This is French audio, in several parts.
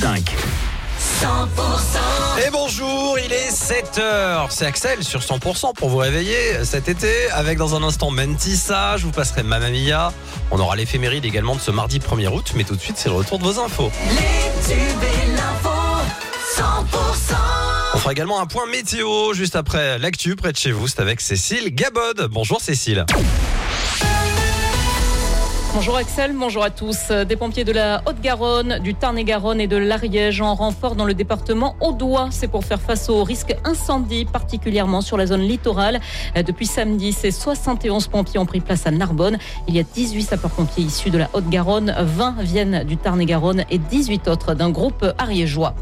5. Et bonjour, il est 7h. C'est Axel sur 100% pour vous réveiller cet été. Avec dans un instant Mentissa, je vous passerai Mamma Mia. On aura l'éphéméride également de ce mardi 1er août. Mais tout de suite, c'est le retour de vos infos. On fera également un point météo juste après l'actu près de chez vous. C'est avec Cécile Gabod. Bonjour Cécile. Bonjour Axel, bonjour à tous. Des pompiers de la Haute-Garonne, du Tarn-et-Garonne et de l'Ariège en renfort dans le département Audois. C'est pour faire face au risque incendie, particulièrement sur la zone littorale. Depuis samedi, ces 71 pompiers ont pris place à Narbonne. Il y a 18 sapeurs-pompiers issus de la Haute-Garonne, 20 viennent du Tarn-et-Garonne et 18 autres d'un groupe ariégeois.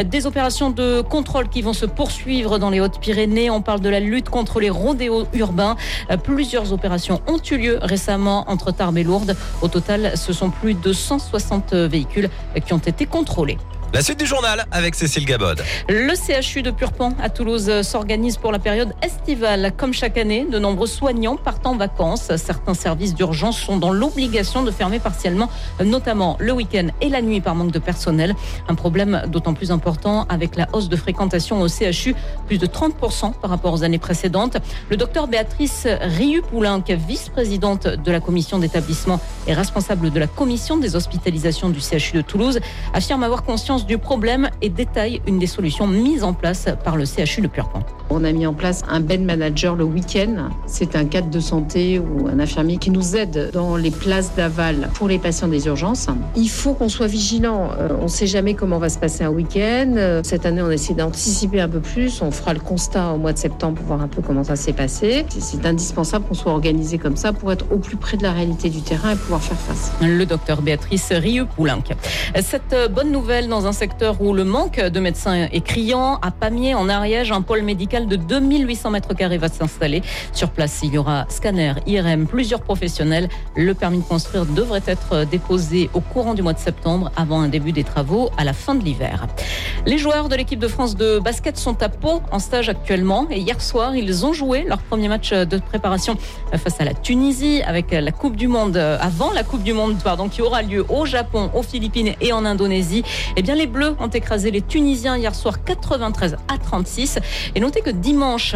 Des opérations de contrôle qui vont se poursuivre dans les Hautes-Pyrénées. On parle de la lutte contre les rodéos urbains. Plusieurs opérations ont eu lieu récemment entre Tarbes et Lourdes. Au total, ce sont plus de 160 véhicules qui ont été contrôlés. La suite du journal avec Cécile Gabod. Le CHU de Purpan à Toulouse s'organise pour la période estivale. Comme chaque année, de nombreux soignants partent en vacances. Certains services d'urgence sont dans l'obligation de fermer partiellement, notamment le week-end et la nuit par manque de personnel. Un problème d'autant plus important avec la hausse de fréquentation au CHU, plus de 30% par rapport aux années précédentes. Le docteur Béatrice Riu-Poulenc, vice-présidente de la commission d'établissement et responsable de la commission des hospitalisations du CHU de Toulouse, affirme avoir conscience du problème et détaille une des solutions mises en place par le CHU de Purpan. On a mis en place un bed manager le week-end. C'est un cadre de santé ou un infirmier qui nous aide dans les places d'aval pour les patients des urgences. Il faut qu'on soit vigilant. Euh, on ne sait jamais comment va se passer un week-end. Euh, Cette année, on essaie d'anticiper un peu plus. On fera le constat au mois de septembre pour voir un peu comment ça s'est passé. C'est indispensable qu'on soit organisé comme ça pour être au plus près de la réalité du terrain et pouvoir faire face. Le docteur Béatrice Rieu-Poulenc. Cette bonne nouvelle dans un secteur où le manque de médecins est criant, à Pamiers, en Ariège, un pôle médical de 2800 mètres carrés va s'installer. Sur place, il y aura scanner, IRM, plusieurs professionnels. Le permis de construire devrait être déposé au courant du mois de septembre avant un début des travaux à la fin de l'hiver. Les joueurs de l'équipe de France de basket sont à Pau en stage actuellement et hier soir, ils ont joué leur premier match de préparation face à la Tunisie avec la Coupe du Monde avant la Coupe du Monde pardon qui aura lieu au Japon, aux Philippines et en Indonésie. Eh bien les Bleus ont écrasé les Tunisiens hier soir 93 à 36 et notez que dimanche,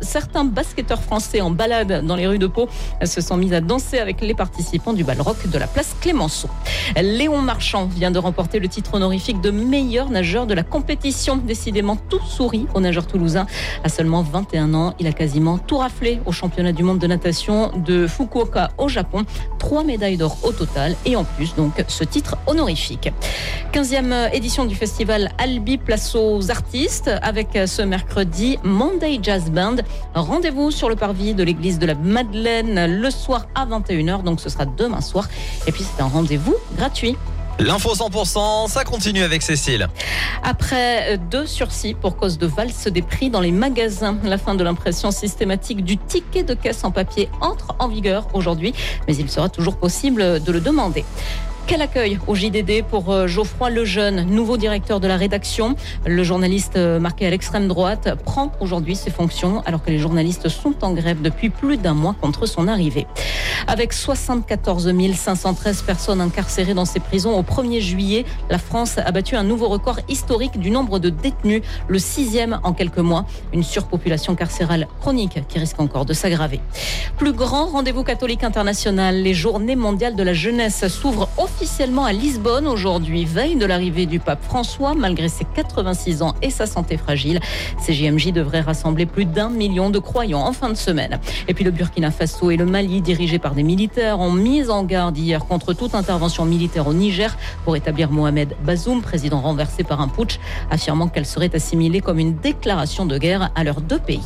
certains basketteurs français en balade dans les rues de Pau se sont mis à danser avec les participants du bal rock de la place Clémenceau. Léon Marchand vient de remporter le titre honorifique de meilleur nageur de la compétition. Décidément, tout sourit au nageur toulousain. À seulement 21 ans, il a quasiment tout raflé au championnat du monde de natation de Fukuoka au Japon. Trois médailles d'or au total et en plus donc ce titre honorifique. 15e édition du festival Albi Place aux artistes avec ce mercredi Monday Jazz Band. Rendez-vous sur le parvis de l'église de la Madeleine le soir à 21h, donc ce sera demain soir. Et puis c'est un rendez-vous gratuit. L'info 100%, ça continue avec Cécile. Après deux sursis pour cause de valse des prix dans les magasins, la fin de l'impression systématique du ticket de caisse en papier entre en vigueur aujourd'hui, mais il sera toujours possible de le demander. Quel accueil au JDD pour Geoffroy Lejeune, nouveau directeur de la rédaction. Le journaliste marqué à l'extrême droite prend aujourd'hui ses fonctions alors que les journalistes sont en grève depuis plus d'un mois contre son arrivée. Avec 74 513 personnes incarcérées dans ces prisons au 1er juillet, la France a battu un nouveau record historique du nombre de détenus, le sixième en quelques mois. Une surpopulation carcérale chronique qui risque encore de s'aggraver. Plus grand rendez-vous catholique international, les journées mondiales de la jeunesse s'ouvrent officiellement à Lisbonne aujourd'hui, veille de l'arrivée du pape François, malgré ses 86 ans et sa santé fragile. Ces JMJ devraient rassembler plus d'un million de croyants en fin de semaine. Et puis le Burkina Faso et le Mali, dirigés par des militaires, ont mis en garde hier contre toute intervention militaire au Niger pour établir Mohamed Bazoum, président renversé par un putsch, affirmant qu'elle serait assimilée comme une déclaration de guerre à leurs deux pays.